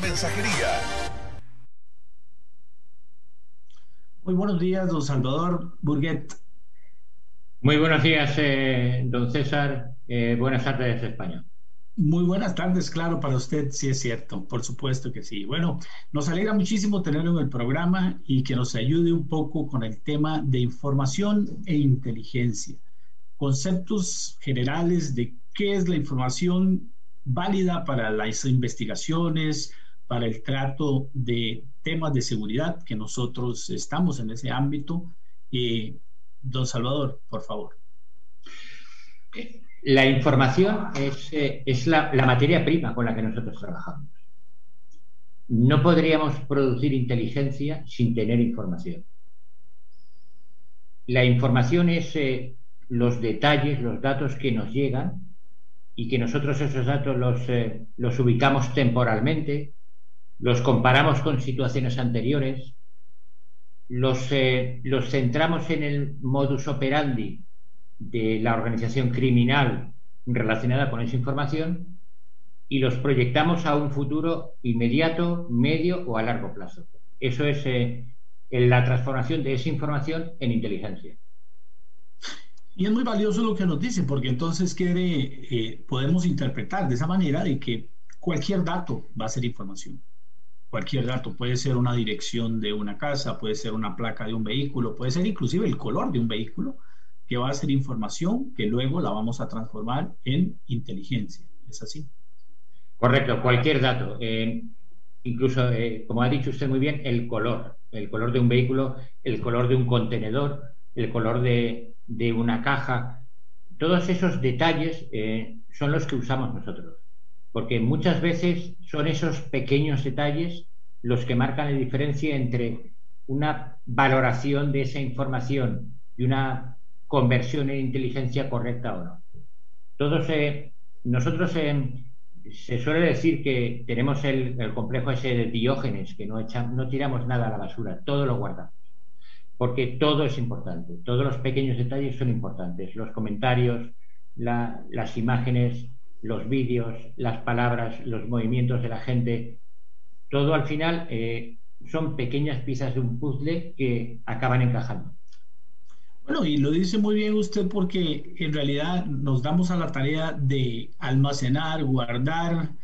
mensajería. Muy buenos días, don Salvador Burguet. Muy buenos días, eh, don César. Eh, buenas tardes, España. Muy buenas tardes, claro, para usted, sí es cierto, por supuesto que sí. Bueno, nos alegra muchísimo tenerlo en el programa y que nos ayude un poco con el tema de información e inteligencia. Conceptos generales de qué es la información válida para las investigaciones, para el trato de temas de seguridad, que nosotros estamos en ese ámbito. Eh, don Salvador, por favor. La información es, eh, es la, la materia prima con la que nosotros trabajamos. No podríamos producir inteligencia sin tener información. La información es eh, los detalles, los datos que nos llegan y que nosotros esos datos los, eh, los ubicamos temporalmente, los comparamos con situaciones anteriores, los, eh, los centramos en el modus operandi de la organización criminal relacionada con esa información y los proyectamos a un futuro inmediato, medio o a largo plazo. Eso es eh, la transformación de esa información en inteligencia. Y es muy valioso lo que nos dice, porque entonces quiere, eh, podemos interpretar de esa manera de que cualquier dato va a ser información. Cualquier dato puede ser una dirección de una casa, puede ser una placa de un vehículo, puede ser inclusive el color de un vehículo, que va a ser información que luego la vamos a transformar en inteligencia. ¿Es así? Correcto, cualquier dato. Eh, incluso, eh, como ha dicho usted muy bien, el color. El color de un vehículo, el color de un contenedor, el color de, de una caja. Todos esos detalles eh, son los que usamos nosotros, porque muchas veces son esos pequeños detalles los que marcan la diferencia entre una valoración de esa información y una conversión en inteligencia correcta o no. Todos, eh, nosotros eh, se suele decir que tenemos el, complejo ese de Diógenes, que no, echamos, no tiramos nada a la basura, todo lo guardamos porque todo es importante, todos los pequeños detalles son importantes, los comentarios, la, las imágenes, los vídeos, las palabras, los movimientos de la gente, todo al final eh, son pequeñas piezas de un puzzle que acaban encajando. Bueno, y lo dice muy bien usted porque en realidad nos damos a la tarea de almacenar, guardar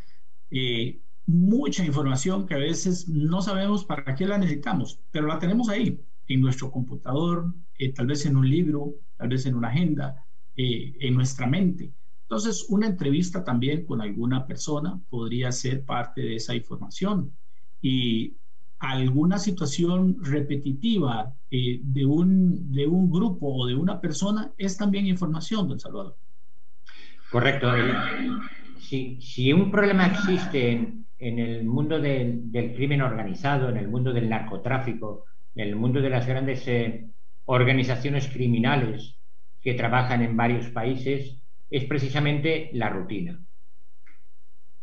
eh, mucha información que a veces no sabemos para qué la necesitamos, pero la tenemos ahí en nuestro computador, eh, tal vez en un libro, tal vez en una agenda, eh, en nuestra mente. Entonces, una entrevista también con alguna persona podría ser parte de esa información. Y alguna situación repetitiva eh, de, un, de un grupo o de una persona es también información, don Salvador. Correcto. Si, si un problema existe en, en el mundo del, del crimen organizado, en el mundo del narcotráfico, en el mundo de las grandes eh, organizaciones criminales que trabajan en varios países es precisamente la rutina.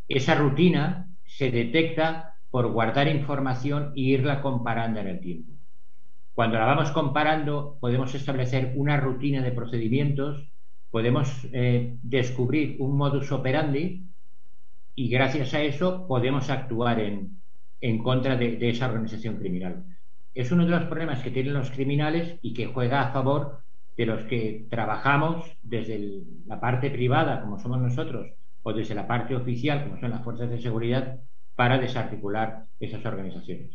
Esa rutina se detecta por guardar información e irla comparando en el tiempo. Cuando la vamos comparando, podemos establecer una rutina de procedimientos, podemos eh, descubrir un modus operandi y gracias a eso podemos actuar en, en contra de, de esa organización criminal es uno de los problemas que tienen los criminales y que juega a favor de los que trabajamos desde la parte privada, como somos nosotros, o desde la parte oficial, como son las fuerzas de seguridad, para desarticular esas organizaciones.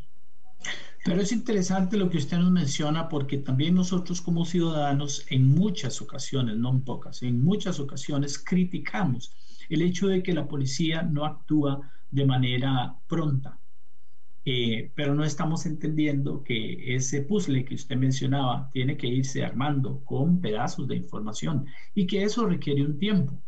Pero es interesante lo que usted nos menciona porque también nosotros como ciudadanos en muchas ocasiones, no en pocas, en muchas ocasiones criticamos el hecho de que la policía no actúa de manera pronta, eh, pero no estamos entendiendo que ese puzzle que usted mencionaba tiene que irse armando con pedazos de información y que eso requiere un tiempo.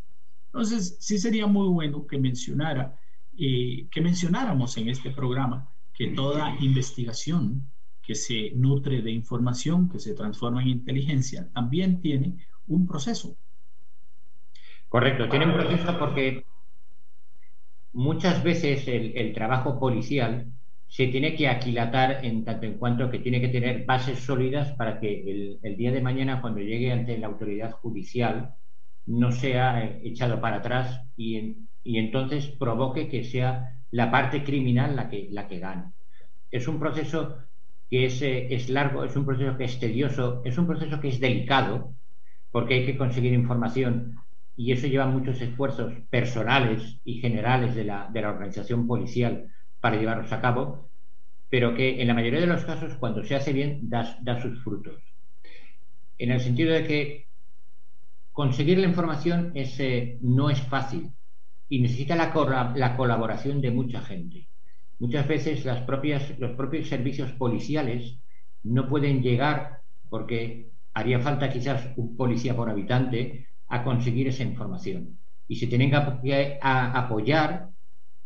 Entonces, sí sería muy bueno que mencionara, eh, que mencionáramos en este programa que toda investigación que se nutre de información, que se transforma en inteligencia, también tiene un proceso. Correcto, tiene un proceso porque muchas veces el, el trabajo policial se tiene que aquilatar en tanto en cuanto que tiene que tener bases sólidas para que el, día de mañana, cuando llegue ante la autoridad judicial, no sea eh, echado para atrás y, entonces provoque que sea la parte criminal la que, la que gane. Es un proceso que es, eh, es largo, es un proceso que es tedioso, es un proceso que es delicado, porque hay que conseguir información y eso lleva muchos esfuerzos personales y generales de la, de la organización policial para llevarlos a cabo, pero que en la mayoría de los casos, cuando se hace bien, da, sus frutos. En el sentido de que conseguir la información no es fácil y necesita la, la, colaboración de mucha gente. Muchas veces los propios servicios policiales no pueden llegar porque haría falta quizás un policía por habitante a conseguir esa información. Y se tienen que apoyar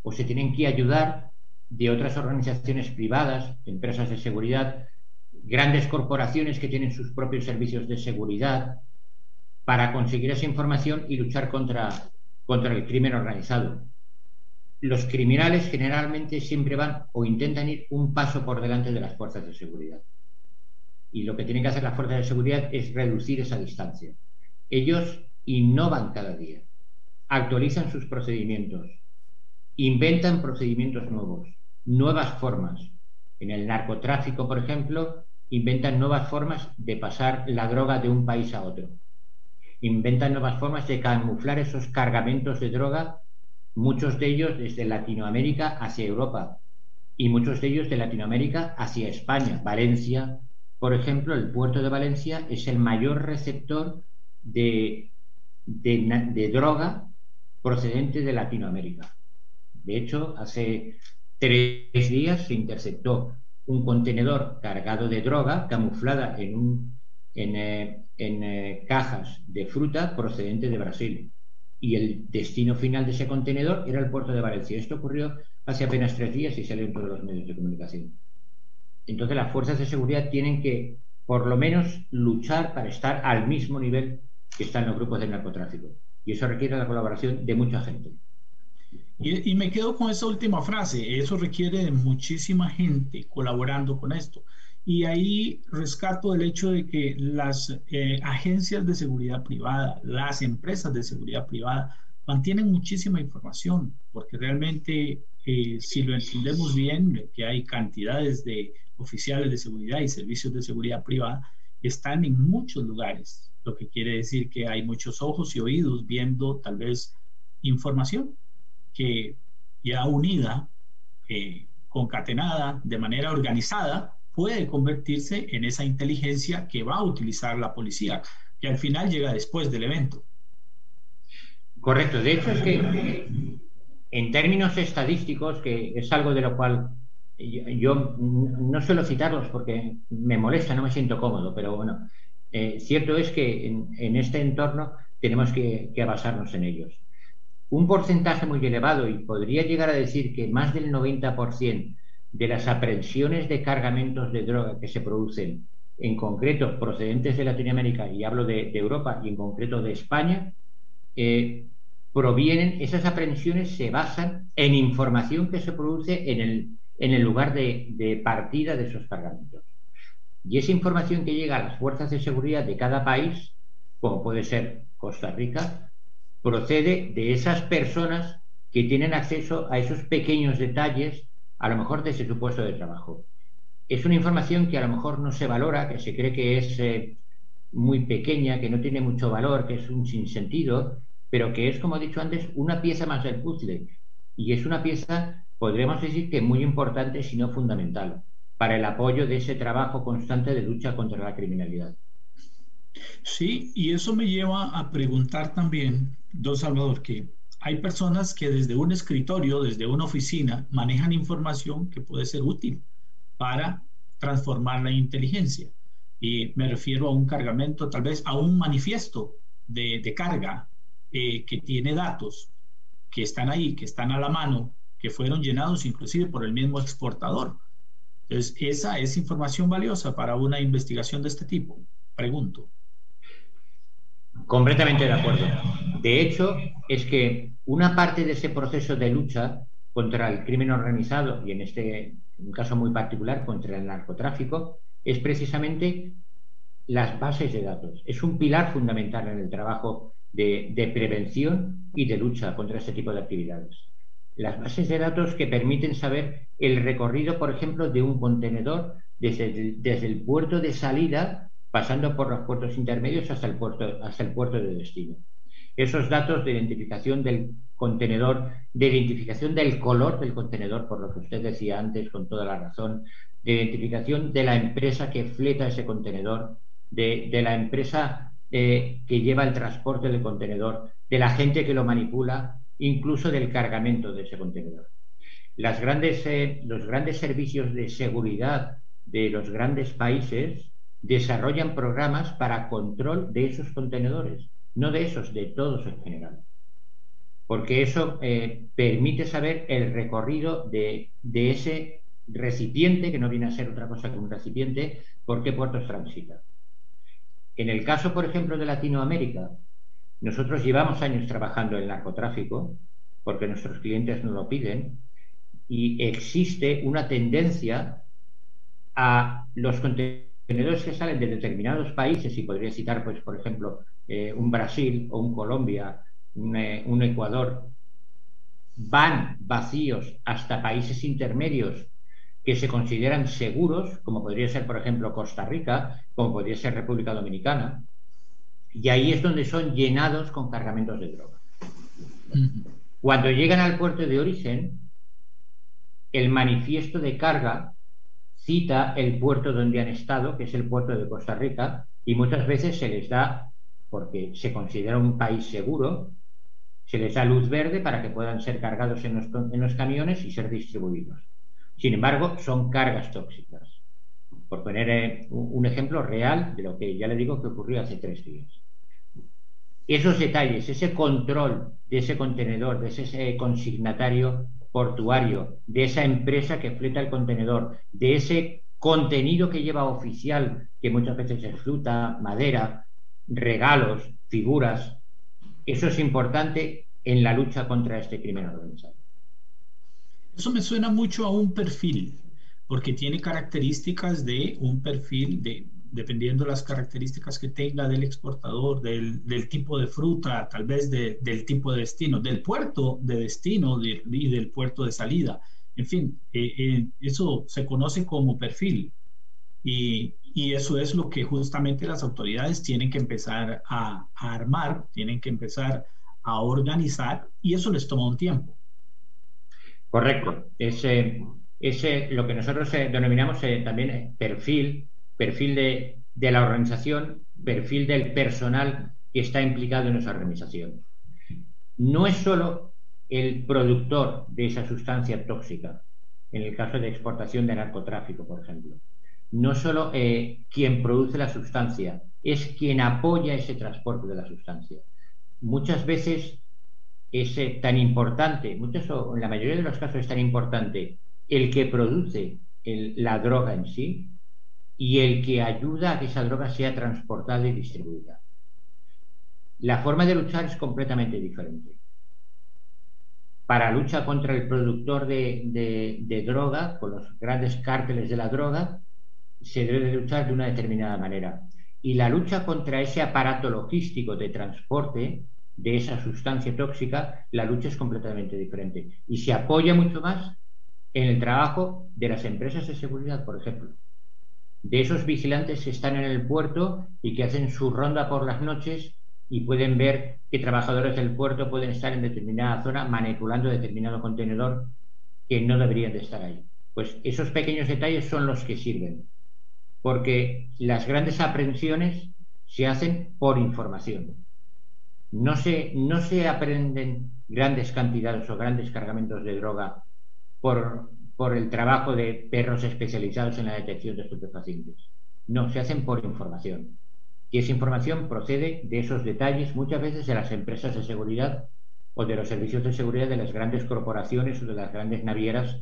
o se tienen que ayudar de otras organizaciones privadas, empresas de seguridad, grandes corporaciones que tienen sus propios servicios de seguridad, para conseguir esa información y luchar contra, contra el crimen organizado. Los criminales generalmente siempre van o intentan ir un paso por delante de las fuerzas de seguridad. Y lo que tienen que hacer las fuerzas de seguridad es reducir esa distancia. Ellos innovan cada día, actualizan sus procedimientos, inventan procedimientos nuevos, nuevas formas. En el narcotráfico, por ejemplo, inventan nuevas formas de pasar la droga de un país a otro. Inventan nuevas formas de camuflar esos cargamentos de droga, muchos de ellos desde Latinoamérica hacia Europa y muchos de ellos de Latinoamérica hacia España. Valencia, por ejemplo, el puerto de Valencia es el mayor receptor de, de, droga procedente de Latinoamérica. De hecho, hace tres días se interceptó un contenedor cargado de droga camuflada en, eh, eh, cajas de fruta procedente de Brasil. Y el destino final de ese contenedor era el puerto de Valencia. Esto ocurrió hace apenas tres días y salió en todos los medios de comunicación. Entonces las fuerzas de seguridad tienen que, por lo menos, luchar para estar al mismo nivel que están los grupos de narcotráfico. Y eso requiere la colaboración de mucha gente. Y, me quedo con esa última frase, eso requiere de muchísima gente colaborando con esto. Y ahí rescato el hecho de que las eh, agencias de seguridad privada, las empresas de seguridad privada, mantienen muchísima información, porque realmente, eh, si lo entendemos bien, que hay cantidades de oficiales de seguridad y servicios de seguridad privada, están en muchos lugares, lo que quiere decir que hay muchos ojos y oídos viendo tal vez información que ya unida, eh, concatenada, de manera organizada, puede convertirse en esa inteligencia que va a utilizar la policía, que al final llega después del evento. Correcto. De hecho, es que en términos estadísticos, que es algo de lo cual yo, no suelo citarlos porque me molesta, no me siento cómodo, pero bueno, eh, cierto es que en, este entorno tenemos que basarnos en ellos un porcentaje muy elevado y podría llegar a decir que más del 90% de las aprehensiones de cargamentos de droga que se producen, en concreto procedentes de Latinoamérica, y hablo de, Europa y en concreto de España, eh, provienen, esas aprehensiones se basan en información que se produce en el, lugar de partida de esos cargamentos. Y esa información que llega a las fuerzas de seguridad de cada país, como puede ser Costa Rica, procede de esas personas que tienen acceso a esos pequeños detalles, a lo mejor desde su puesto de trabajo. Es una información que a lo mejor no se valora, que se cree que es eh, muy pequeña, que no tiene mucho valor, que es un sinsentido, pero que es, como he dicho antes, una pieza más del puzzle. Y es una pieza, podríamos decir que muy importante, si no fundamental, para el apoyo de ese trabajo constante de lucha contra la criminalidad. Sí, y eso me lleva a preguntar también, don Salvador, que hay personas que desde un escritorio, desde una oficina, manejan información que puede ser útil para transformar la inteligencia. Y me refiero a un cargamento, tal vez a un manifiesto de, carga eh, que tiene datos que están ahí, que están a la mano, que fueron llenados inclusive por el mismo exportador. Entonces, esa es información valiosa para una investigación de este tipo. Pregunto. Completamente de acuerdo. De hecho, es que una parte de ese proceso de lucha contra el crimen organizado y en este caso muy particular contra el narcotráfico es precisamente las bases de datos. Es un pilar fundamental en el trabajo de, prevención y de lucha contra este tipo de actividades. Las bases de datos que permiten saber el recorrido, por ejemplo, de un contenedor desde desde el puerto de salida pasando por los puertos intermedios hasta el puerto, hasta el puerto de destino. Esos datos de identificación del contenedor, de identificación del color del contenedor, por lo que usted decía antes con toda la razón, de identificación de la empresa que fleta ese contenedor, de, la empresa eh, que lleva el transporte del contenedor, de la gente que lo manipula, incluso del cargamento de ese contenedor. Grandes, eh, los grandes servicios de seguridad de los grandes países desarrollan programas para control de esos contenedores, no de esos, de todos en general. Porque eso eh, permite saber el recorrido de, ese recipiente, que no viene a ser otra cosa que un recipiente, por qué puertos transita. En el caso, por ejemplo, de Latinoamérica, nosotros llevamos años trabajando en narcotráfico, porque nuestros clientes nos lo piden, y existe una tendencia a los contenedores contenedores que salen de determinados países, y podría citar, pues, por ejemplo, eh, un Brasil o un Colombia, eh, un, Ecuador, van vacíos hasta países intermedios que se consideran seguros, como podría ser, por ejemplo, Costa Rica, como podría ser República Dominicana, y ahí es donde son llenados con cargamentos de droga. Cuando llegan al puerto de origen, el manifiesto de carga cita el puerto donde han estado, que es el puerto de Costa Rica, y muchas veces se les da, porque se considera un país seguro, se les da luz verde para que puedan ser cargados en los, camiones y ser distribuidos. Sin embargo, son cargas tóxicas. Por poner eh, un ejemplo real de lo que ya le digo que ocurrió hace tres días. Esos detalles, ese control de ese contenedor, de ese consignatario, portuario, de esa empresa que fleta el contenedor, de ese contenido que lleva oficial, que muchas veces es fruta, madera, regalos, figuras. Eso es importante en la lucha contra este crimen organizado. Eso me suena mucho a un perfil, porque tiene características de un perfil de dependiendo las características que tenga del exportador, del, tipo de fruta, tal vez del tipo de destino, del puerto de destino y del puerto de salida. En fin, eh, eh, eso se conoce como perfil y, eso es lo que justamente las autoridades tienen que empezar a, armar, tienen que empezar a organizar y eso les toma un tiempo. Correcto. Ese, ese lo que nosotros eh, denominamos también perfil perfil de, la organización, perfil del personal que está implicado en esa organización. No es solo el productor de esa sustancia tóxica, en el caso de exportación de narcotráfico, por ejemplo. No solo eh, quien produce la sustancia, es quien apoya ese transporte de la sustancia. Muchas veces es tan importante, en la mayoría de los casos es tan importante el que produce la droga en sí, y el que ayuda a que esa droga sea transportada y distribuida. La forma de luchar es completamente diferente. Para lucha contra el productor de, droga, con los grandes cárteles de la droga, se debe luchar de una determinada manera. Y la lucha contra ese aparato logístico de transporte de esa sustancia tóxica, la lucha es completamente diferente. Y se apoya mucho más en el trabajo de las empresas de seguridad, por ejemplo de esos vigilantes que están en el puerto y que hacen su ronda por las noches y pueden ver que trabajadores del puerto pueden estar en determinada zona manipulando determinado contenedor que no deberían de estar ahí. Pues esos pequeños detalles son los que sirven, porque las grandes aprehensiones se hacen por información. No se, no se aprenden grandes cantidades o grandes cargamentos de droga por, por el trabajo de perros especializados en la detección de estupefacientes. No, se hacen por información. Y esa información procede de esos detalles muchas veces de las empresas de seguridad o de los servicios de seguridad de las grandes corporaciones o de las grandes navieras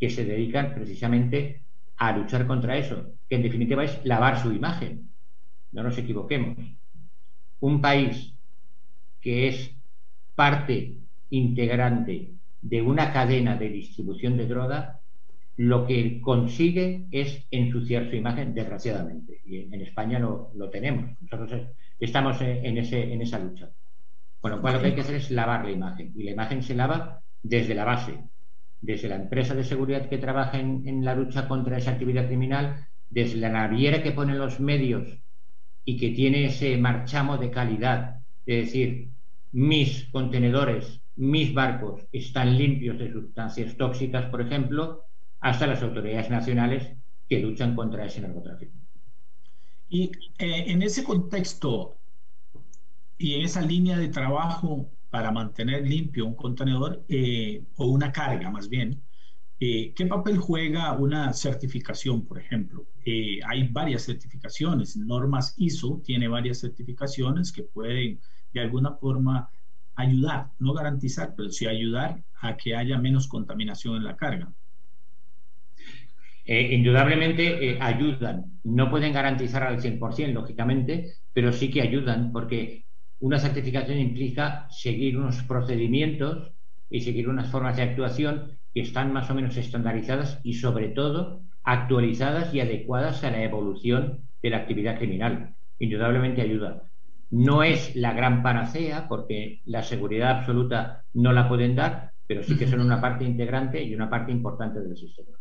que se dedican precisamente a luchar contra eso, que en definitiva es lavar su imagen. No nos equivoquemos. Un país que es parte integrante de una cadena de distribución de droga, lo que consigue es ensuciar su imagen, desgraciadamente. Y en España lo, tenemos. Nosotros estamos en, ese, en esa lucha. Con lo cual lo que hay que hacer es lavar la imagen. Y la imagen se lava desde la base, desde la empresa de seguridad que trabaja en, la lucha contra esa actividad criminal, desde la naviera que pone los medios y que tiene ese marchamo de calidad, es decir, mis contenedores, mis barcos están limpios de sustancias tóxicas, por ejemplo, hasta las autoridades nacionales que luchan contra ese narcotráfico. Y eh, en ese contexto y en esa línea de trabajo, para mantener limpio un contenedor eh, o una carga más bien, eh, ¿qué papel juega una certificación, por ejemplo? Hay varias certificaciones, normas ISO tiene varias certificaciones que pueden de alguna forma ayudar, no garantizar, pero sí ayudar a que haya menos contaminación en la carga. indudablemente ayudan. No pueden garantizar al 100%, lógicamente, pero sí que ayudan porque una certificación implica seguir unos procedimientos y seguir unas formas de actuación que están más o menos estandarizadas y sobre todo actualizadas y adecuadas a la evolución de la actividad criminal. Indudablemente ayuda. No es la gran panacea porque la seguridad absoluta no la pueden dar, pero sí que son una parte integrante y una parte importante del sistema.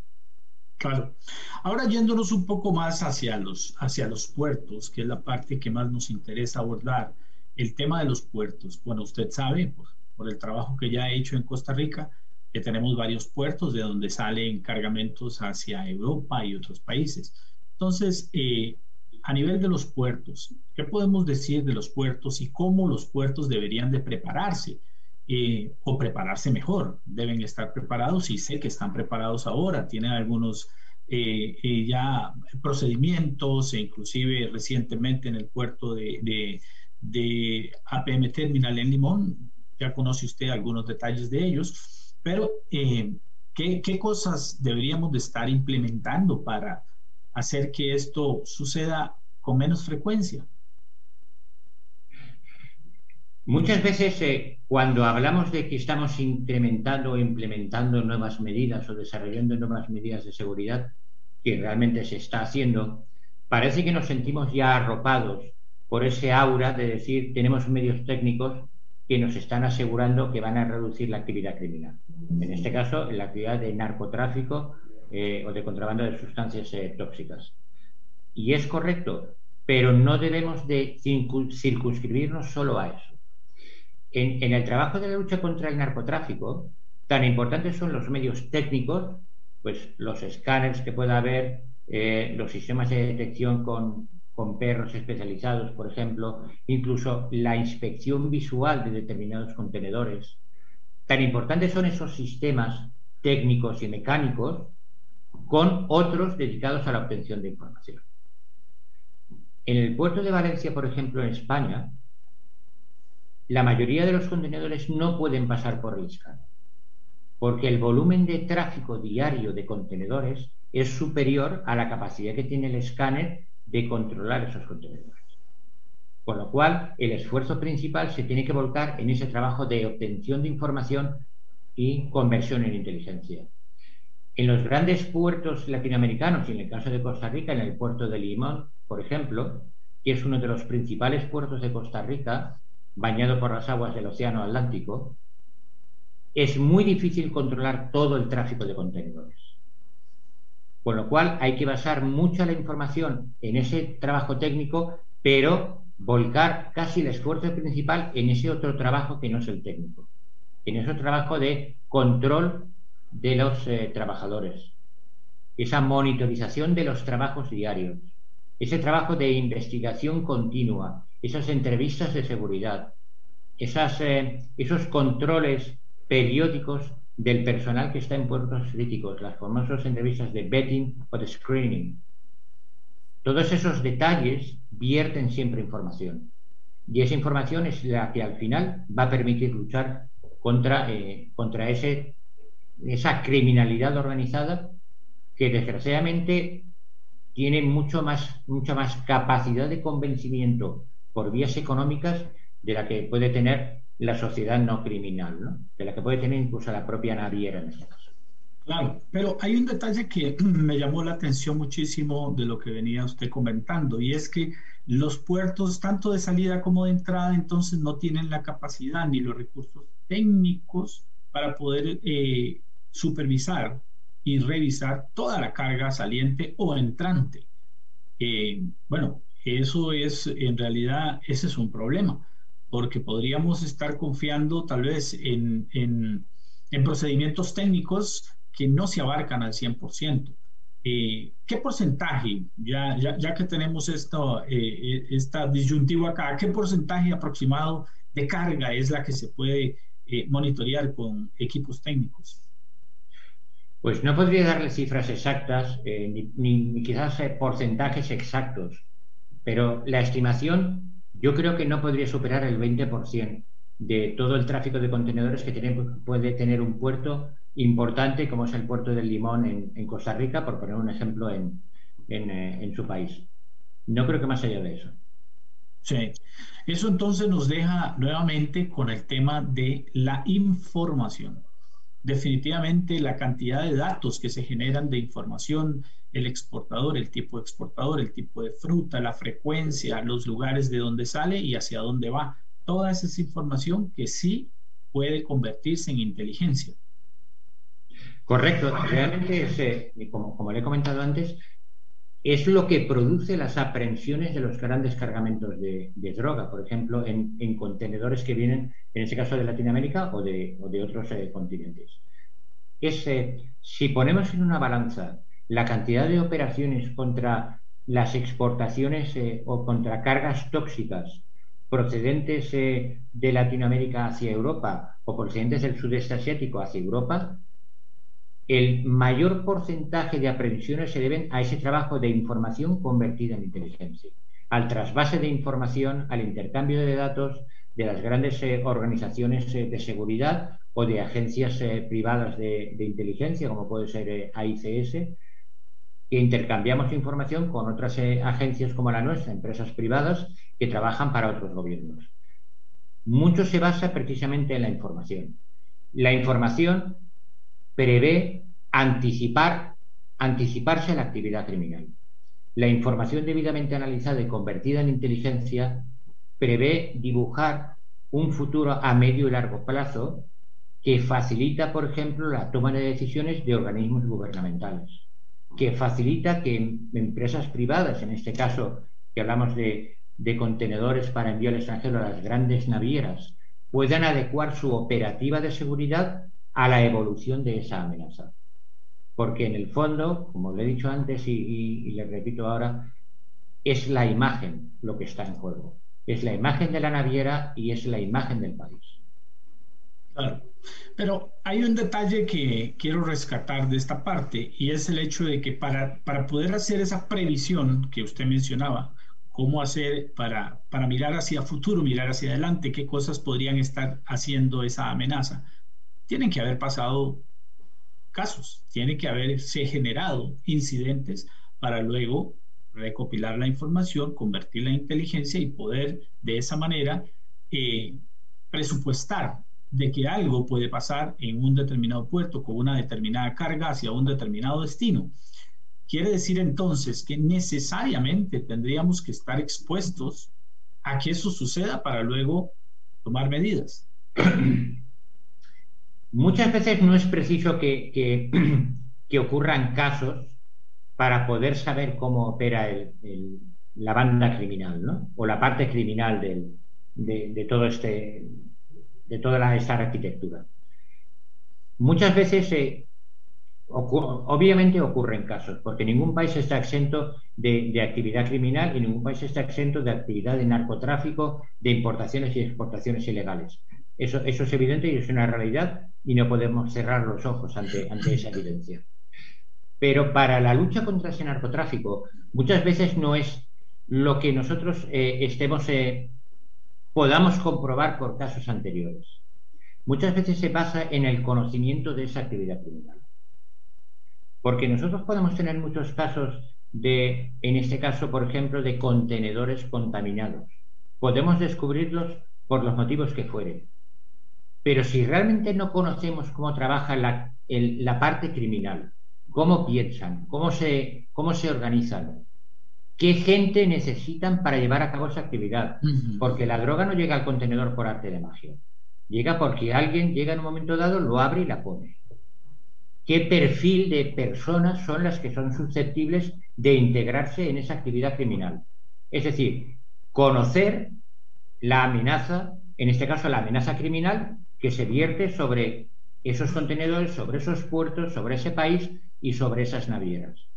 Claro. Ahora yéndonos un poco más hacia los, hacia los puertos, que es la parte que más nos interesa abordar el tema de los puertos. Bueno, usted sabe, por, el trabajo que ya he hecho en Costa Rica, que tenemos varios puertos de donde salen cargamentos hacia Europa y otros países. Entonces, eh, a nivel de los puertos, ¿qué podemos decir de los puertos y cómo los puertos deberían de prepararse? Eh, o prepararse mejor. Deben estar preparados y sé que están preparados ahora. Tienen algunos eh, ya procedimientos e inclusive recientemente en el puerto de, de APM Terminal en Limón. Ya conoce usted algunos detalles de ellos, pero eh, ¿qué, ¿qué, cosas deberíamos de estar implementando para hacer que esto suceda con menos frecuencia? Muchas veces eh, cuando hablamos de que estamos incrementando o implementando nuevas medidas o desarrollando nuevas medidas de seguridad, que realmente se está haciendo, parece que nos sentimos ya arropados por ese aura de decir tenemos medios técnicos que nos están asegurando que van a reducir la actividad criminal. En este caso, la actividad de narcotráfico eh, o de contrabando de sustancias eh, tóxicas. Y es correcto, pero no debemos de circunscribirnos solo a eso. En, el trabajo de la lucha contra el narcotráfico, tan importantes son los medios técnicos, pues los escáneres que pueda haber, eh, los sistemas de detección con con perros especializados, por ejemplo, incluso la inspección visual de determinados contenedores. Tan importantes son esos sistemas técnicos y mecánicos con otros dedicados a la obtención de información. En el puerto de Valencia, por ejemplo, en España, la mayoría de los contenedores no pueden pasar por el escáner, porque el volumen de tráfico diario de contenedores es superior a la capacidad que tiene el escáner de controlar esos contenedores. Con lo cual, el esfuerzo principal se tiene que volcar en ese trabajo de obtención de información y conversión en inteligencia. En los grandes puertos latinoamericanos, y en el caso de Costa Rica, en el puerto de Limón, por ejemplo, que es uno de los principales puertos de Costa Rica, bañado por las aguas del Océano Atlántico, es muy difícil controlar todo el tráfico de contenedores. Con lo cual hay que basar mucha la información en ese trabajo técnico, pero volcar casi el esfuerzo principal en ese otro trabajo que no es el técnico, en ese trabajo de control de los eh, trabajadores, esa monitorización de los trabajos diarios, ese trabajo de investigación continua, esas entrevistas de seguridad, esas, eh, esos controles periódicos del personal que está en puertos críticos, las famosas entrevistas de betting o de screening. Todos esos detalles vierten siempre información. Y esa información es la que al final va a permitir luchar contra, eh, contra ese, esa criminalidad organizada que desgraciadamente tiene mucho más, mucha más capacidad de convencimiento por vías económicas de la que puede tener la sociedad no criminal, ¿no? de la que puede tener incluso la propia naviera en este caso. Claro, pero hay un detalle que me llamó la atención muchísimo de lo que venía usted comentando, y es que los puertos, tanto de salida como de entrada, entonces no tienen la capacidad ni los recursos técnicos para poder eh, supervisar y revisar toda la carga saliente o entrante. Eh, bueno, eso es, en realidad, ese es un problema, porque podríamos estar confiando tal vez en, en, procedimientos técnicos que no se abarcan al 100%. Eh, ¿Qué porcentaje, ya, ya, que tenemos esto, eh, esta disyuntiva acá, qué porcentaje aproximado de carga es la que se puede monitorear con equipos técnicos? Pues no podría darle cifras exactas, eh, ni, quizás eh, porcentajes exactos, pero la estimación yo creo que no podría superar el 20% de todo el tráfico de contenedores que tiene, puede tener un puerto importante como es el puerto del Limón en, Costa Rica, por poner un ejemplo en, eh, en su país. No creo que más allá de eso. Sí, eso entonces nos deja nuevamente con el tema de la información definitivamente la cantidad de datos que se generan de información, el exportador, el tipo de exportador, el tipo de fruta, la frecuencia, los lugares de donde sale y hacia dónde va. Toda esa información que sí puede convertirse en inteligencia. Correcto. Realmente, es, eh, como, como le he comentado antes, es lo que produce las aprehensiones de los grandes cargamentos de, droga, por ejemplo, en, contenedores que vienen, en este caso de Latinoamérica o de, otros eh, continentes. Es, eh, si ponemos en una balanza la cantidad de operaciones contra las exportaciones eh, o contra cargas tóxicas procedentes de Latinoamérica hacia Europa o procedentes del sudeste asiático hacia Europa, el mayor porcentaje de aprehensiones se deben a ese trabajo de información convertida en inteligencia, al trasvase de información, al intercambio de datos de las grandes eh, organizaciones eh, de seguridad o de agencias eh, privadas de, inteligencia, como puede ser AICS, que intercambiamos información con otras agencias como la nuestra, empresas privadas que trabajan para otros gobiernos. Mucho se basa precisamente en la información. La información prevé anticipar, anticiparse a la actividad criminal. La información debidamente analizada y convertida en inteligencia prevé dibujar un futuro a medio y largo plazo que facilita, por ejemplo, la toma de decisiones de organismos gubernamentales, que facilita que empresas privadas, en este caso que hablamos de, de contenedores para envío al extranjero a las grandes navieras, puedan adecuar su operativa de seguridad a la evolución de esa amenaza. Porque en el fondo, como le he dicho antes y, le repito ahora, es la imagen lo que está en juego. Es la imagen de la naviera y es la imagen del país. Claro. Pero hay un detalle que quiero rescatar de esta parte y es el hecho de que para, para poder hacer esa previsión que usted mencionaba, cómo hacer para, para mirar hacia futuro, mirar hacia adelante, qué cosas podrían estar haciendo esa amenaza tienen que haber pasado casos, tiene que haberse generado incidentes para luego recopilar la información, convertirla en inteligencia y poder de esa manera eh, presupuestar de que algo puede pasar en un determinado puerto con una determinada carga hacia un determinado destino. Quiere decir entonces que necesariamente tendríamos que estar expuestos a que eso suceda para luego tomar medidas. Muchas veces no es preciso que, ocurran casos para poder saber cómo opera la banda criminal, ¿no? O la parte criminal de, todo este, de toda esta arquitectura. Muchas veces, eh, obviamente ocurren casos, porque ningún país está exento de, actividad criminal y ningún país está exento de actividad de narcotráfico, de importaciones y exportaciones ilegales. Eso, eso es evidente y es una realidad y no podemos cerrar los ojos ante, ante esa evidencia. Pero para la lucha contra ese narcotráfico, muchas veces no es lo que nosotros eh, estemos, eh, podamos comprobar por casos anteriores. Muchas veces se basa en el conocimiento de esa actividad criminal. Porque nosotros podemos tener muchos casos de, en este caso, por ejemplo, de contenedores contaminados. Podemos descubrirlos por los motivos que fueren. Pero si realmente no conocemos cómo trabaja la, la parte criminal, cómo piensan, cómo se, cómo se organizan, qué gente necesitan para llevar a cabo esa actividad. Porque la droga no llega al contenedor por arte de magia. Llega porque alguien llega en un momento dado, lo abre y la pone. ¿Qué perfil de personas son las que son susceptibles de integrarse en esa actividad criminal? Es decir, conocer la amenaza, en este caso la amenaza criminal, que se vierte sobre esos contenedores, sobre esos puertos, sobre ese país y sobre esas navieras.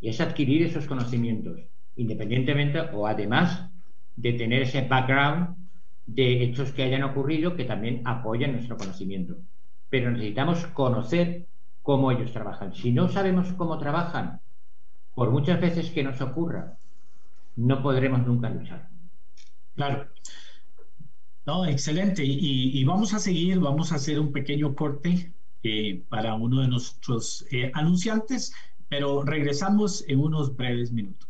Y es adquirir esos conocimientos, independientemente o además de tener ese background de hechos que hayan ocurrido que también apoyan nuestro conocimiento. Pero necesitamos conocer cómo ellos trabajan. Si no sabemos cómo trabajan, por muchas veces que nos ocurra, no podremos nunca luchar. Claro. No, excelente. Y, vamos a seguir, vamos a hacer un pequeño corte eh, para uno de nuestros eh, anunciantes, pero regresamos en unos breves minutos.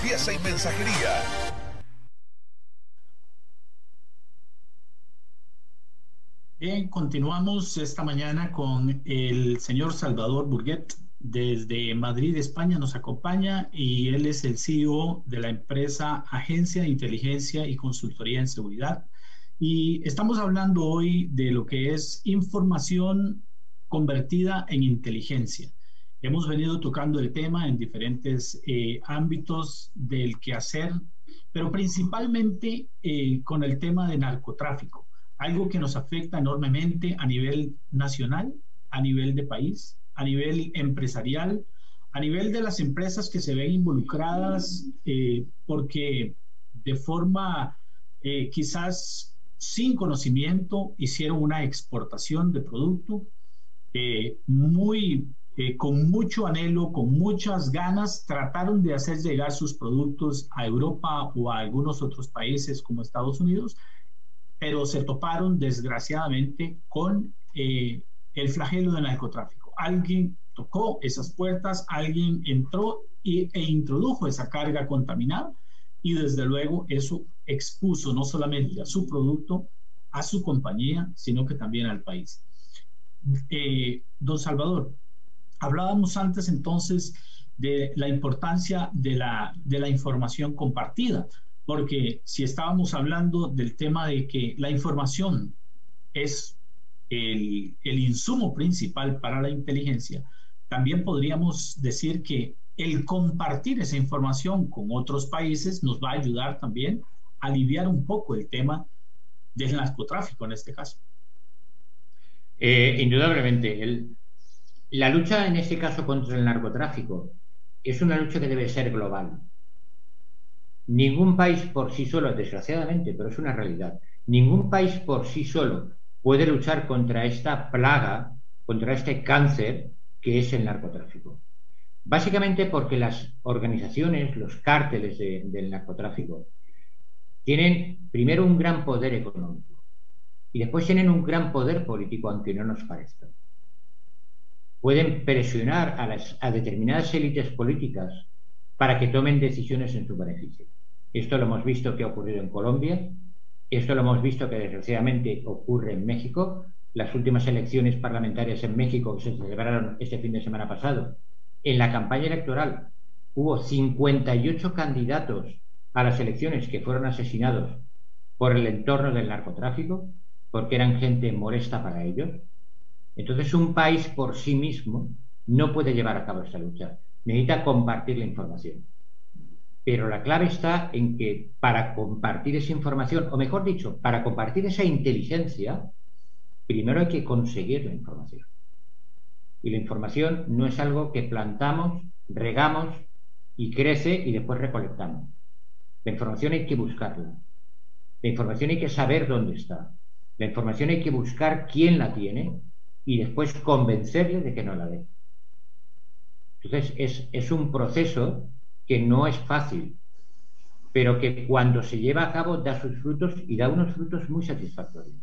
limpieza y mensajería. Bien, continuamos esta mañana con el señor Salvador Burguet. Desde Madrid, España, nos acompaña y él es el CEO de la empresa Agencia de Inteligencia y Consultoría en Seguridad. Y estamos hablando hoy de lo que es información convertida en inteligencia. Hemos venido tocando el tema en diferentes eh, ámbitos del quehacer, pero principalmente eh, con el tema de narcotráfico, algo que nos afecta enormemente a nivel nacional, a nivel de país, a nivel empresarial, a nivel de las empresas que se ven involucradas eh, porque de forma quizás sin conocimiento hicieron una exportación de producto muy con mucho anhelo, con muchas ganas, trataron de hacer llegar sus productos a Europa o a algunos otros países como Estados Unidos, pero se toparon desgraciadamente con eh, el flagelo del narcotráfico. Alguien tocó esas puertas, alguien entró e introdujo esa carga contaminada y desde luego eso expuso no solamente a su producto, a su compañía, sino que también al país. Eh, don Salvador, Hablábamos antes entonces de la importancia de la, de la información compartida, porque si estábamos hablando del tema de que la información es el, el insumo principal para la inteligencia, también podríamos decir que el compartir esa información con otros países nos va a ayudar también a aliviar un poco el tema del narcotráfico en este caso. Eh, indudablemente, el, la lucha en este caso contra el narcotráfico es una lucha que debe ser global. Ningún país por sí solo, desgraciadamente, pero es una realidad, ningún país por sí solo puede luchar contra esta plaga, contra este cáncer que es el narcotráfico. Básicamente porque las organizaciones, los cárteles del narcotráfico, tienen primero un gran poder económico y después tienen un gran poder político, aunque no nos parezca pueden presionar a, determinadas élites políticas para que tomen decisiones en su beneficio. Esto lo hemos visto que ha ocurrido en Colombia, esto lo hemos visto que desgraciadamente ocurre en México las últimas elecciones parlamentarias en México que se celebraron este fin de semana pasado, en la campaña electoral hubo 58 candidatos a las elecciones que fueron asesinados por el entorno del narcotráfico, porque eran gente molesta para ellos. Entonces, un país por sí mismo no puede llevar a cabo esta lucha. Necesita compartir la información. Pero la clave está en que para compartir esa información, o mejor dicho, para compartir esa inteligencia, primero hay que conseguir la información. Y la información no es algo que plantamos, regamos y crece y después recolectamos. La información hay que buscarla. La información hay que saber dónde está. La información hay que buscar quién la tiene y después convencerle de que no la dé. Entonces es, es un proceso que no es fácil, pero que cuando se lleva a cabo da sus frutos y da unos frutos muy satisfactorios.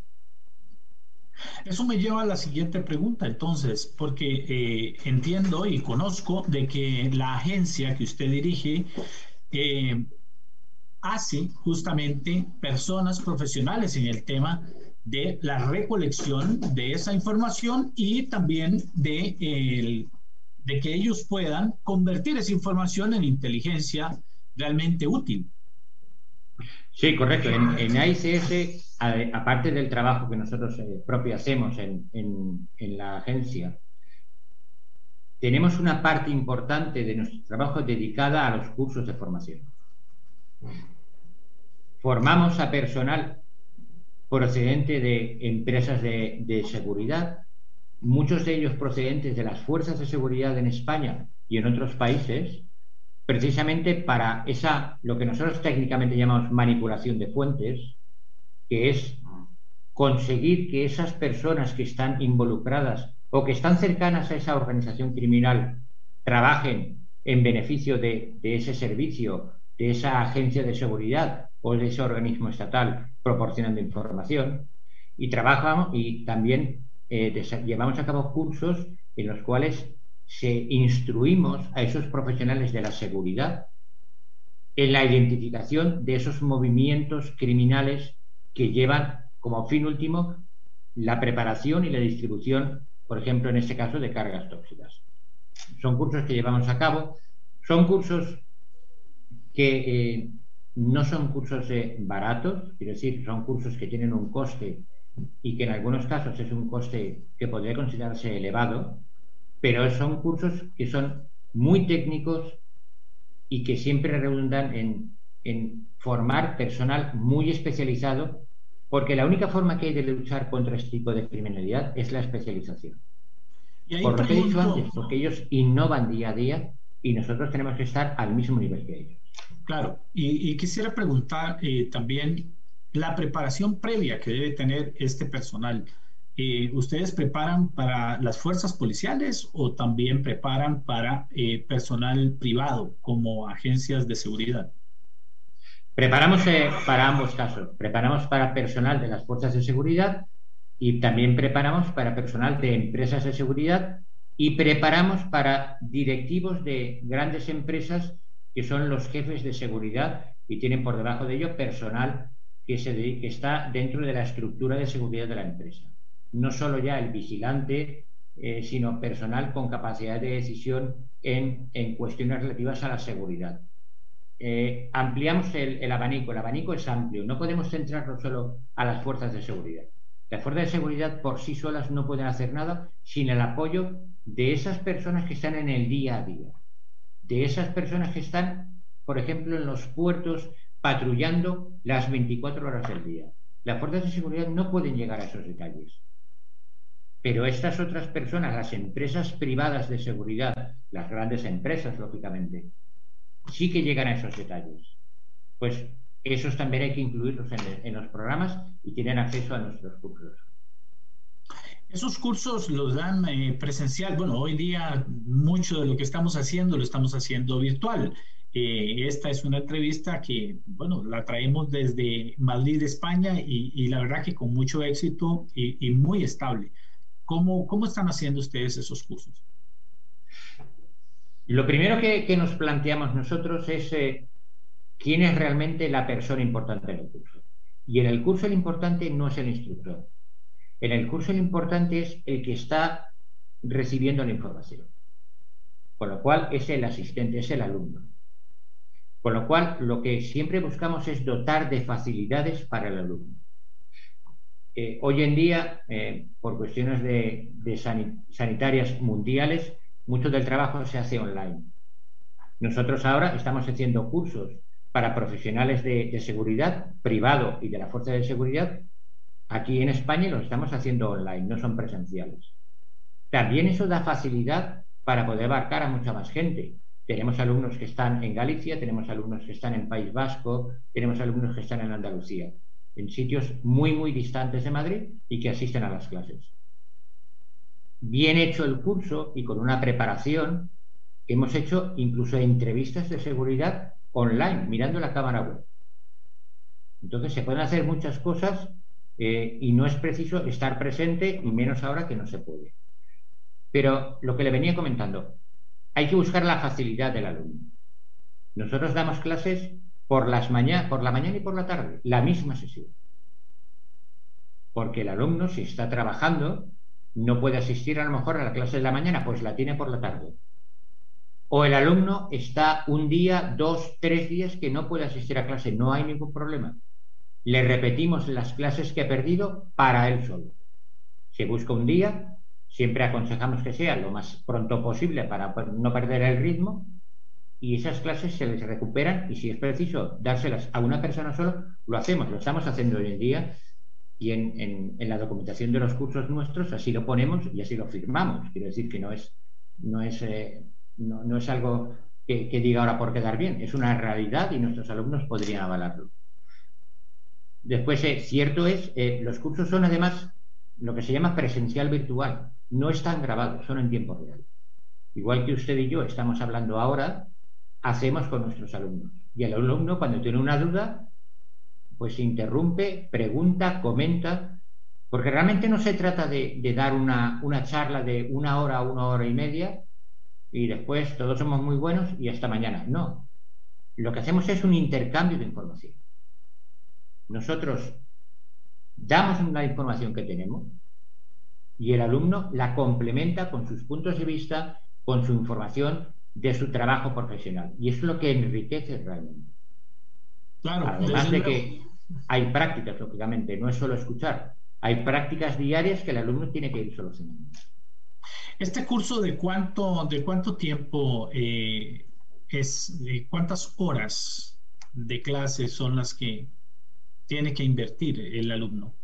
Eso me lleva a la siguiente pregunta, entonces, porque eh, entiendo y conozco de que la agencia que usted dirige eh, hace justamente personas profesionales en el tema de la recolección de esa información y también de, de que ellos puedan convertir esa información en inteligencia realmente útil. Sí, correcto. En, en AICS, aparte del trabajo que nosotros eh, propio hacemos en, en, la agencia, tenemos una parte importante de nuestro trabajo dedicada a los cursos de formación. Formamos a personal procedente de empresas de, seguridad, muchos de ellos procedentes de las fuerzas de seguridad en España y en otros países, precisamente para esa, lo que nosotros técnicamente llamamos manipulación de fuentes, que es conseguir que esas personas que están involucradas o que están cercanas a esa organización criminal trabajen en beneficio de, ese servicio, de esa agencia de seguridad o de ese organismo estatal proporcionando información. Y trabajamos y también eh, llevamos a cabo cursos en los cuales se instruimos a esos profesionales de la seguridad en la identificación de esos movimientos criminales que llevan como fin último la preparación y la distribución, por ejemplo, en este caso, de cargas tóxicas. Son cursos que llevamos a cabo, son cursos que eh, no son cursos baratos, quiero decir, son cursos que tienen un coste y que en algunos casos es un coste que podría considerarse elevado, pero son cursos que son muy técnicos y que siempre redundan en, formar personal muy especializado, porque la única forma que hay de luchar contra este tipo de criminalidad es la especialización. Por lo que he dicho antes, porque ellos innovan día a día y nosotros tenemos que estar al mismo nivel que ellos. Claro, y, quisiera preguntar eh, también la preparación previa que debe tener este personal. Eh, ¿ustedes preparan para las fuerzas policiales o también preparan para eh, personal privado como agencias de seguridad? Preparamos para ambos casos. Preparamos para personal de las fuerzas de seguridad y también preparamos para personal de empresas de seguridad y preparamos para directivos de grandes empresas que son los jefes de seguridad y tienen por debajo de ello personal que, está dentro de la estructura de seguridad de la empresa no solo ya el vigilante, eh, sino personal con capacidad de decisión en, cuestiones relativas a la seguridad. Eh, ampliamos el, abanico, el abanico es amplio, no podemos centrarnos solo a las fuerzas de seguridad. Las fuerzas de seguridad por sí solas no pueden hacer nada sin el apoyo de esas personas que están en el día a día, de esas personas que están, por ejemplo, en los puertos patrullando las 24 horas del día. Las fuerzas de seguridad no pueden llegar a esos detalles. Pero estas otras personas, las empresas privadas de seguridad, las grandes empresas, lógicamente, sí que llegan a esos detalles. Pues esos también hay que incluirlos en, los programas y tienen acceso a nuestros cursos. Esos cursos los dan eh, presencial. Bueno, hoy día mucho de lo que estamos haciendo lo estamos haciendo virtual. Eh, esta es una entrevista que, bueno, la traemos desde Madrid, España, y, la verdad que con mucho éxito y muy estable. ¿Cómo, cómo están haciendo ustedes esos cursos? Lo primero que, nos planteamos nosotros es eh, quién es realmente la persona importante en el curso. Y en el curso el importante no es el instructor. En el curso lo importante es el que está recibiendo la información. Con lo cual es el asistente, es el alumno. Con lo cual lo que siempre buscamos es dotar de facilidades para el alumno. Eh, hoy en día, eh, por cuestiones de, sanitarias mundiales, mucho del trabajo se hace online. Nosotros ahora estamos haciendo cursos para profesionales de, de seguridad privado y de la fuerza de seguridad aquí en España y los estamos haciendo online, no son presenciales. También eso da facilidad para poder abarcar a mucha más gente. Tenemos alumnos que están en Galicia, tenemos alumnos que están en País Vasco, tenemos alumnos que están en Andalucía, en sitios muy, muy distantes de Madrid y que asisten a las clases. Bien hecho el curso y con una preparación, hemos hecho incluso entrevistas de seguridad online, mirando la cámara web. Entonces se pueden hacer muchas cosas eh, y no es preciso estar presente, y menos ahora que no se puede. Pero lo que le venía comentando, hay que buscar la facilidad del alumno. Nosotros damos clases por, las mañana, por la mañana y por la tarde, la misma sesión. Porque el alumno, si está trabajando, no puede asistir a lo mejor a la clase de la mañana, pues la tiene por la tarde. O el alumno está un día, dos, tres días que no puede asistir a clase, no hay ningún problema. Le repetimos las clases que ha perdido para él solo. Se busca un día, siempre aconsejamos que sea lo más pronto posible para no perder el ritmo, y esas clases se les recuperan y si es preciso dárselas a una persona solo, lo hacemos, lo estamos haciendo hoy en día y en, la documentación de los cursos nuestros así lo ponemos y así lo firmamos. Quiero decir que no es, no es, eh, no, es algo que, diga ahora por quedar bien, es una realidad y nuestros alumnos podrían avalarlo. Después, eh, cierto es, eh, los cursos son además lo que se llama presencial virtual, no están grabados, son en tiempo real. Igual que usted y yo estamos hablando ahora, hacemos con nuestros alumnos. Y el alumno, cuando tiene una duda, pues interrumpe, pregunta, comenta, porque realmente no se trata de, dar una, una, charla de una hora a una hora y media y después todos somos muy buenos y hasta mañana. No. Lo que hacemos es un intercambio de información. Nosotros damos la información que tenemos y el alumno la complementa con sus puntos de vista, con su información de su trabajo profesional. Y eso es lo que enriquece realmente. Claro, Además de que hay prácticas, lógicamente, no es solo escuchar, hay prácticas diarias que el alumno tiene que ir solucionando. Este curso de cuánto, de cuánto tiempo eh, es, de cuántas horas de clase son las que tiene que invertir el alumno.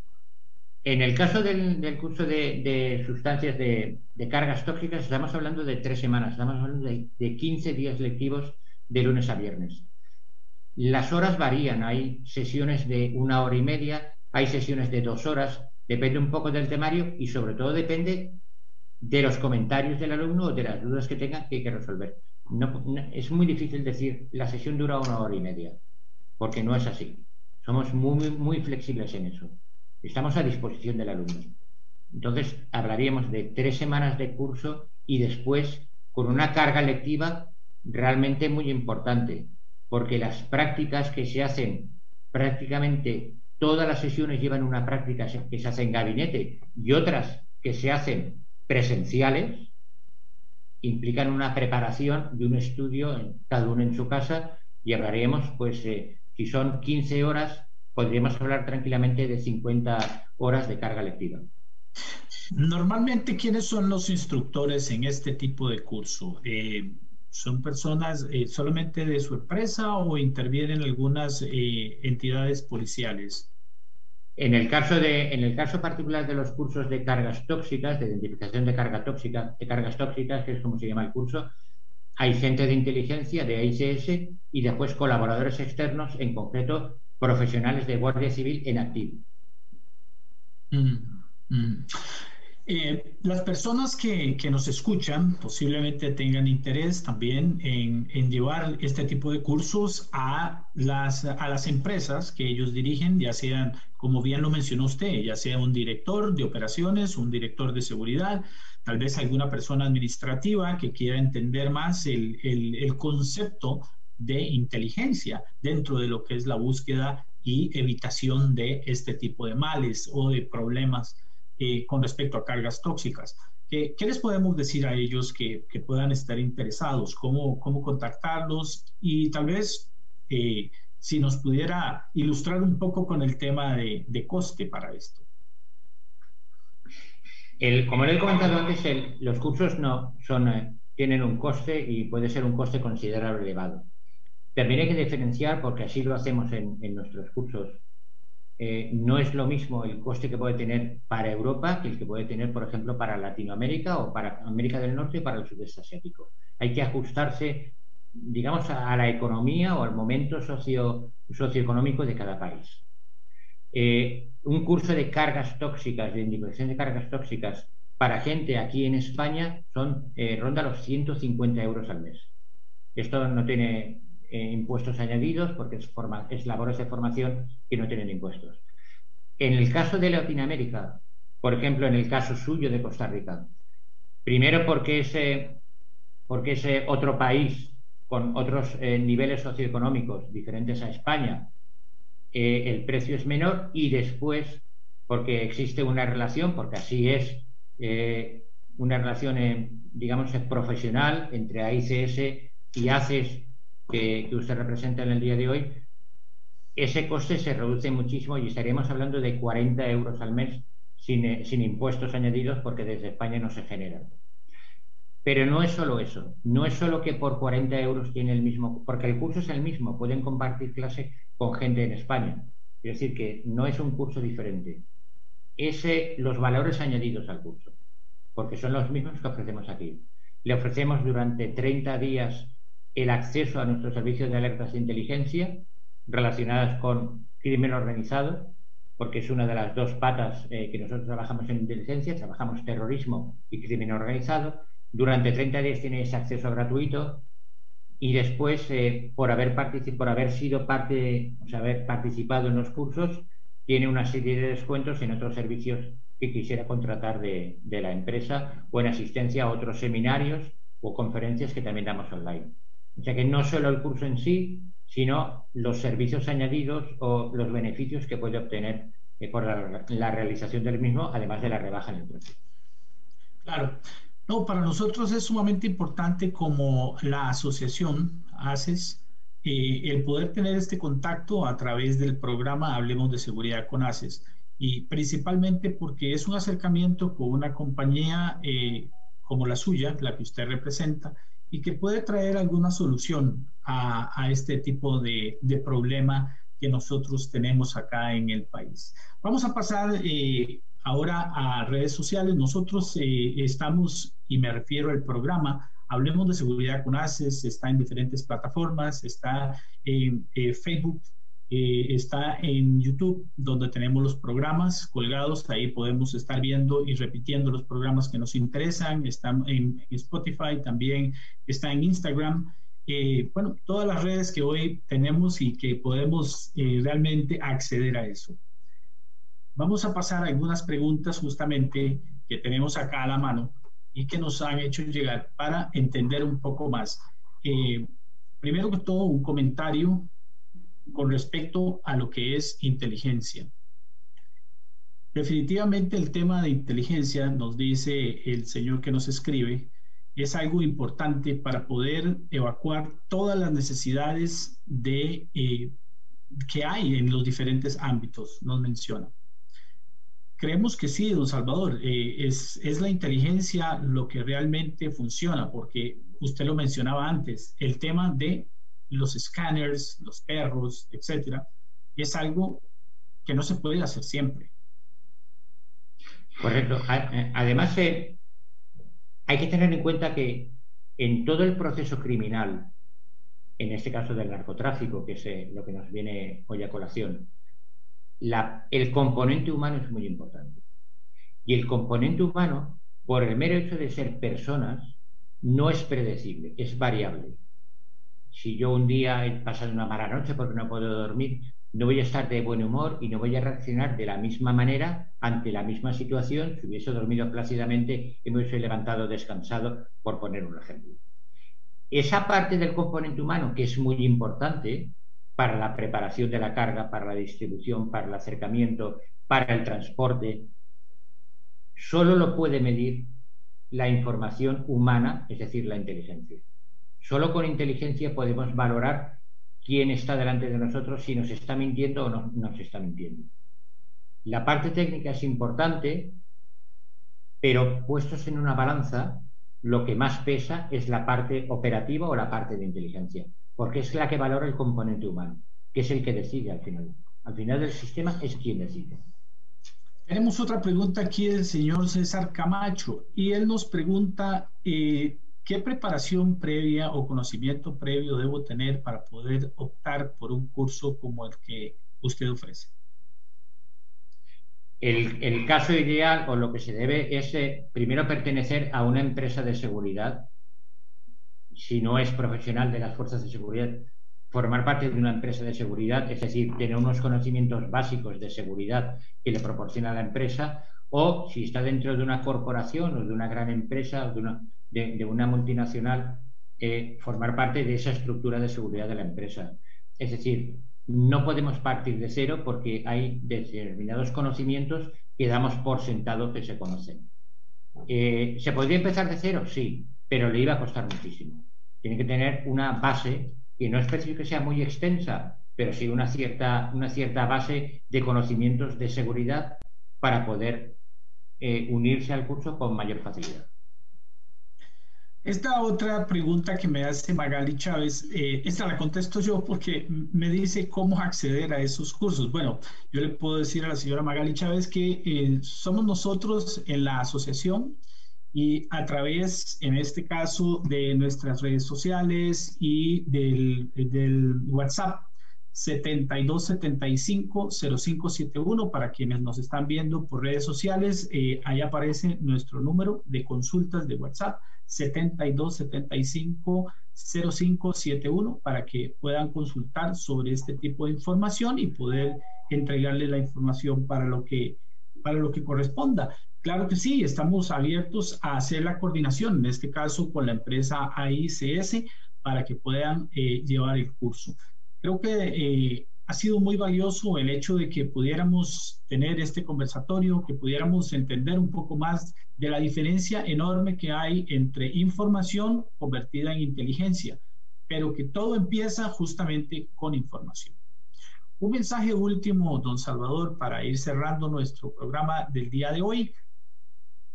En el caso del, curso de, sustancias de, cargas tóxicas, estamos hablando de tres semanas, estamos hablando de, de 15 días lectivos de lunes a viernes. Las horas varían, hay sesiones de una hora y media, hay sesiones de dos horas, depende un poco del temario y sobre todo depende de los comentarios del alumno o de las dudas que tenga que hay que resolver. es muy difícil decir la sesión dura una hora y media, porque no es así. Somos muy, muy flexibles en eso. Estamos a disposición del alumno. Entonces, hablaríamos de tres semanas de curso y después con una carga lectiva realmente muy importante, porque las prácticas que se hacen prácticamente todas las sesiones llevan una práctica que se hace en gabinete y otras que se hacen presenciales, implican una preparación y un estudio, cada uno en su casa, y hablaremos, pues, si son 15 horas, podríamos hablar tranquilamente de 50 horas de carga lectiva. Normalmente, ¿quiénes son los instructores en este tipo de curso? Eh, ¿Son personas eh, solamente de su empresa o intervienen algunas eh, entidades policiales? En el, caso de, en el caso particular de los cursos de cargas tóxicas, de identificación de, carga tóxica, de cargas tóxicas, que es como se llama el curso, hay gente de inteligencia, de ICS, y después colaboradores externos, en concreto profesionales de Guardia Civil en activo. Mm, mm. Eh, las personas que, nos escuchan posiblemente tengan interés también en, llevar este tipo de cursos a las, a las empresas que ellos dirigen, ya sean, como bien lo mencionó usted, ya sea un director de operaciones, un director de seguridad, tal vez alguna persona administrativa que quiera entender más el, el concepto de inteligencia dentro de lo que es la búsqueda y evitación de este tipo de males o de problemas eh, con respecto a cargas tóxicas. ¿Qué, les podemos decir a ellos que, puedan estar interesados? ¿Cómo, cómo contactarlos? Y tal vez eh, si nos pudiera ilustrar un poco con el tema de, coste para esto. El, como le he comentado antes, los cursos no son, eh, tienen un coste y puede ser un coste considerable elevado. También hay que diferenciar, porque así lo hacemos en, en nuestros cursos, eh, no es lo mismo el coste que puede tener para Europa que el que puede tener, por ejemplo, para Latinoamérica o para América del Norte y para el sudeste asiático. Hay que ajustarse, digamos, a, la economía o al momento socio, socioeconómico de cada país. Eh, un curso de cargas tóxicas, de identificación de cargas tóxicas para gente aquí en España son eh, ronda los 150 euros al mes. Esto no tiene eh, impuestos añadidos porque es, es labores de formación que no tienen impuestos. En el caso de Latinoamérica, por ejemplo, en el caso suyo de Costa Rica, primero porque es, porque es otro país con otros eh, niveles socioeconómicos diferentes a España, eh, el precio es menor y después porque existe una relación, porque así es, una relación, digamos, profesional entre AICS y ACES que, usted representa en el día de hoy, ese coste se reduce muchísimo y estaríamos hablando de 40 euros al mes eh, sin, impuestos añadidos porque desde España no se generan. Pero no es solo eso, no es solo que por 40 euros tiene el mismo, porque el curso es el mismo, pueden compartir clase con gente en España. Es decir, que no es un curso diferente. Ese, los valores añadidos al curso, porque son los mismos que ofrecemos aquí. Le ofrecemos durante 30 días el acceso a nuestros servicios de alertas de inteligencia relacionadas con crimen organizado, porque es una de las dos patas eh, que nosotros trabajamos en inteligencia, trabajamos terrorismo y crimen organizado. Durante 30 días tiene ese acceso gratuito y después, eh, por, haber por haber sido parte, o sea, haber participado en los cursos, tiene una serie de descuentos en otros servicios que quisiera contratar de, de la empresa o en asistencia a otros seminarios o conferencias que también damos online. O sea que no solo el curso en sí, sino los servicios añadidos o los beneficios que puede obtener eh, por la, realización del mismo, además de la rebaja en el precio. Claro. No, para nosotros es sumamente importante como la asociación ACES, eh, el poder tener este contacto a través del programa Hablemos de Seguridad con ACES. Y principalmente porque es un acercamiento con una compañía eh, como la suya, la que usted representa, y que puede traer alguna solución a, este tipo de, problema que nosotros tenemos acá en el país. Vamos a pasar eh, ahora a redes sociales. Nosotros eh, estamos, y me refiero al programa, Hablemos de Seguridad con ACES, está en diferentes plataformas, está en eh, Facebook, eh, está en YouTube, donde tenemos los programas colgados. Ahí podemos estar viendo y repitiendo los programas que nos interesan. Está en, Spotify, también está en Instagram. Eh, bueno, todas las redes que hoy tenemos y que podemos realmente acceder a eso. Vamos a pasar a algunas preguntas justamente que tenemos acá a la mano y que nos han hecho llegar para entender un poco más. primero que todo, un comentario con respecto a lo que es inteligencia. Definitivamente el tema de inteligencia, nos dice el señor que nos escribe, es algo importante para poder evacuar todas las necesidades de, eh, que hay en los diferentes ámbitos, nos menciona. Creemos que sí, don Salvador, eh, es, es la inteligencia lo que realmente funciona, porque usted lo mencionaba antes, el tema de los escáneres, los perros, etcétera, es algo que no se puede hacer siempre. Correcto. Eh, además, eh, hay que tener en cuenta que en todo el proceso criminal, en este caso del narcotráfico, que es lo que nos viene hoy a colación, el componente humano es muy importante. Y el componente humano, por el mero hecho de ser personas, no es predecible, es variable. Si yo un día he pasado una mala noche porque no puedo dormir, no voy a estar de buen humor y no voy a reaccionar de la misma manera ante la misma situación si hubiese dormido plácidamente y me hubiese levantado descansado, por poner un ejemplo. Esa parte del componente humano que es muy importante para la preparación de la carga, para la distribución, para el acercamiento, para el transporte, solo lo puede medir la información humana, es decir, la inteligencia. Solo con inteligencia podemos valorar quién está delante de nosotros, si nos está mintiendo o no nos está mintiendo. La parte técnica es importante, pero puestos en una balanza, lo que más pesa es la parte operativa o la parte de inteligencia, porque es la que valora el componente humano, que es el que decide al final. Al final del sistema es quien decide. Tenemos otra pregunta aquí del señor César Camacho y él nos pregunta eh, qué preparación previa o conocimiento previo debo tener para poder optar por un curso como el que usted ofrece. El, caso ideal o lo que se debe es eh, primero pertenecer a una empresa de seguridad, si no es profesional de las fuerzas de seguridad, formar parte de una empresa de seguridad, es decir, tener unos conocimientos básicos de seguridad que le proporciona la empresa, o si está dentro de una corporación o de una gran empresa o de una, de, una multinacional, eh, formar parte de esa estructura de seguridad de la empresa. Es decir, no podemos partir de cero porque hay determinados conocimientos que damos por sentado que se conocen. Eh, ¿Se podría empezar de cero? Sí, pero le iba a costar muchísimo. Tiene que tener una base que no es que sea muy extensa, pero sí una cierta, una cierta base de conocimientos de seguridad para poder eh, unirse al curso con mayor facilidad. Esta otra pregunta que me hace Magali Chávez, eh, esta la contesto yo porque me dice cómo acceder a esos cursos. Bueno, yo le puedo decir a la señora Magali Chávez que eh, somos nosotros en la asociación y a través, en este caso, de nuestras redes sociales y del, WhatsApp 7275-0571 para quienes nos están viendo por redes sociales. Eh, ahí aparece nuestro número de consultas de WhatsApp 7275-0571 para que puedan consultar sobre este tipo de información y poder entregarle la información para lo que, para lo que corresponda. Claro que sí, estamos abiertos a hacer la coordinación, en este caso con la empresa AICS, para que puedan eh, llevar el curso. Creo que eh, ha sido muy valioso el hecho de que pudiéramos tener este conversatorio, que pudiéramos entender un poco más de la diferencia enorme que hay entre información convertida en inteligencia, pero que todo empieza justamente con información. Un mensaje último, don Salvador, para ir cerrando nuestro programa del día de hoy.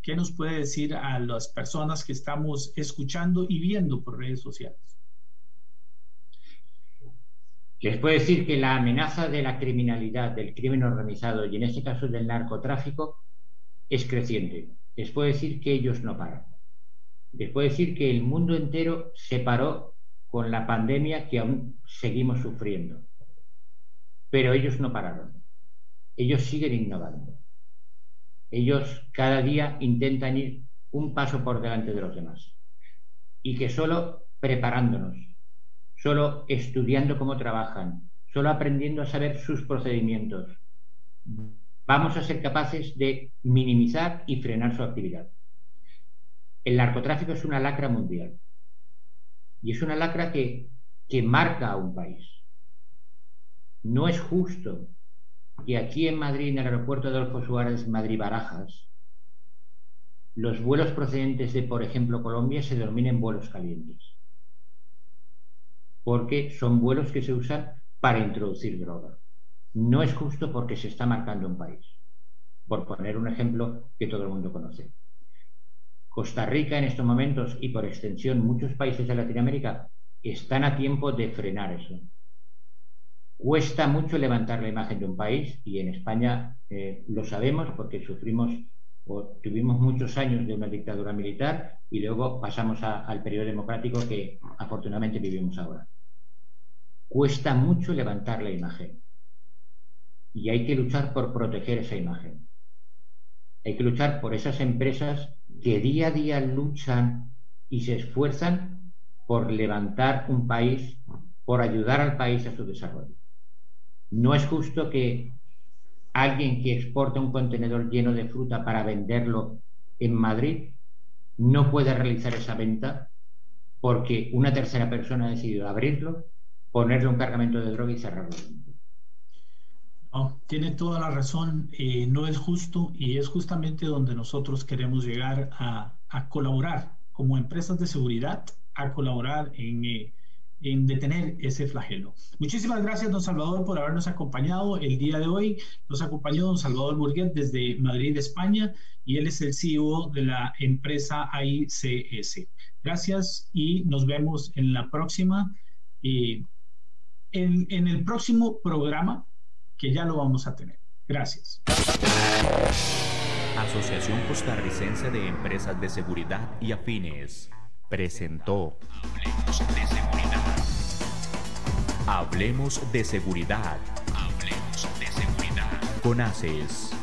¿Qué nos puede decir a las personas que estamos escuchando y viendo por redes sociales? Les puedo decir que la amenaza de la criminalidad, del crimen organizado y en este caso del narcotráfico es creciente. Les puedo decir que ellos no paran. Les puedo decir que el mundo entero se paró con la pandemia que aún seguimos sufriendo. Pero ellos no pararon. Ellos siguen innovando. Ellos cada día intentan ir un paso por delante de los demás. Y que solo preparándonos, solo estudiando cómo trabajan, solo aprendiendo a saber sus procedimientos, vamos a ser capaces de minimizar y frenar su actividad. El narcotráfico es una lacra mundial y es una lacra que, que marca a un país. No es justo que aquí en Madrid, en el aeropuerto de Adolfo Suárez, Madrid-Barajas, los vuelos procedentes de, por ejemplo, Colombia se denominen vuelos calientes porque son vuelos que se usan para introducir droga. No es justo porque se está marcando un país, por poner un ejemplo que todo el mundo conoce. Costa Rica en estos momentos y por extensión muchos países de Latinoamérica están a tiempo de frenar eso. Cuesta mucho levantar la imagen de un país y en España eh, lo sabemos porque sufrimos o tuvimos muchos años de una dictadura militar y luego pasamos al periodo democrático que afortunadamente vivimos ahora cuesta mucho levantar la imagen. Y hay que luchar por proteger esa imagen. Hay que luchar por esas empresas que día a día luchan y se esfuerzan por levantar un país, por ayudar al país a su desarrollo. No es justo que alguien que exporta un contenedor lleno de fruta para venderlo en Madrid no pueda realizar esa venta porque una tercera persona ha decidido abrirlo ponerle un cargamento de droga y cerrarlo. tiene toda la razón, eh, no es justo y es justamente donde nosotros queremos llegar a, colaborar como empresas de seguridad, a colaborar en, eh, en detener ese flagelo. Muchísimas gracias, don Salvador, por habernos acompañado el día de hoy. Nos acompañó don Salvador Burguet desde Madrid, España, y él es el CEO de la empresa AICS. Gracias y nos vemos en la próxima. Eh, en, en el próximo programa que ya lo vamos a tener. Gracias. Asociación Costarricense de Empresas de Seguridad y Afines presentó Hablemos de Seguridad. Hablemos de Seguridad. Hablemos de Seguridad. Con ACES.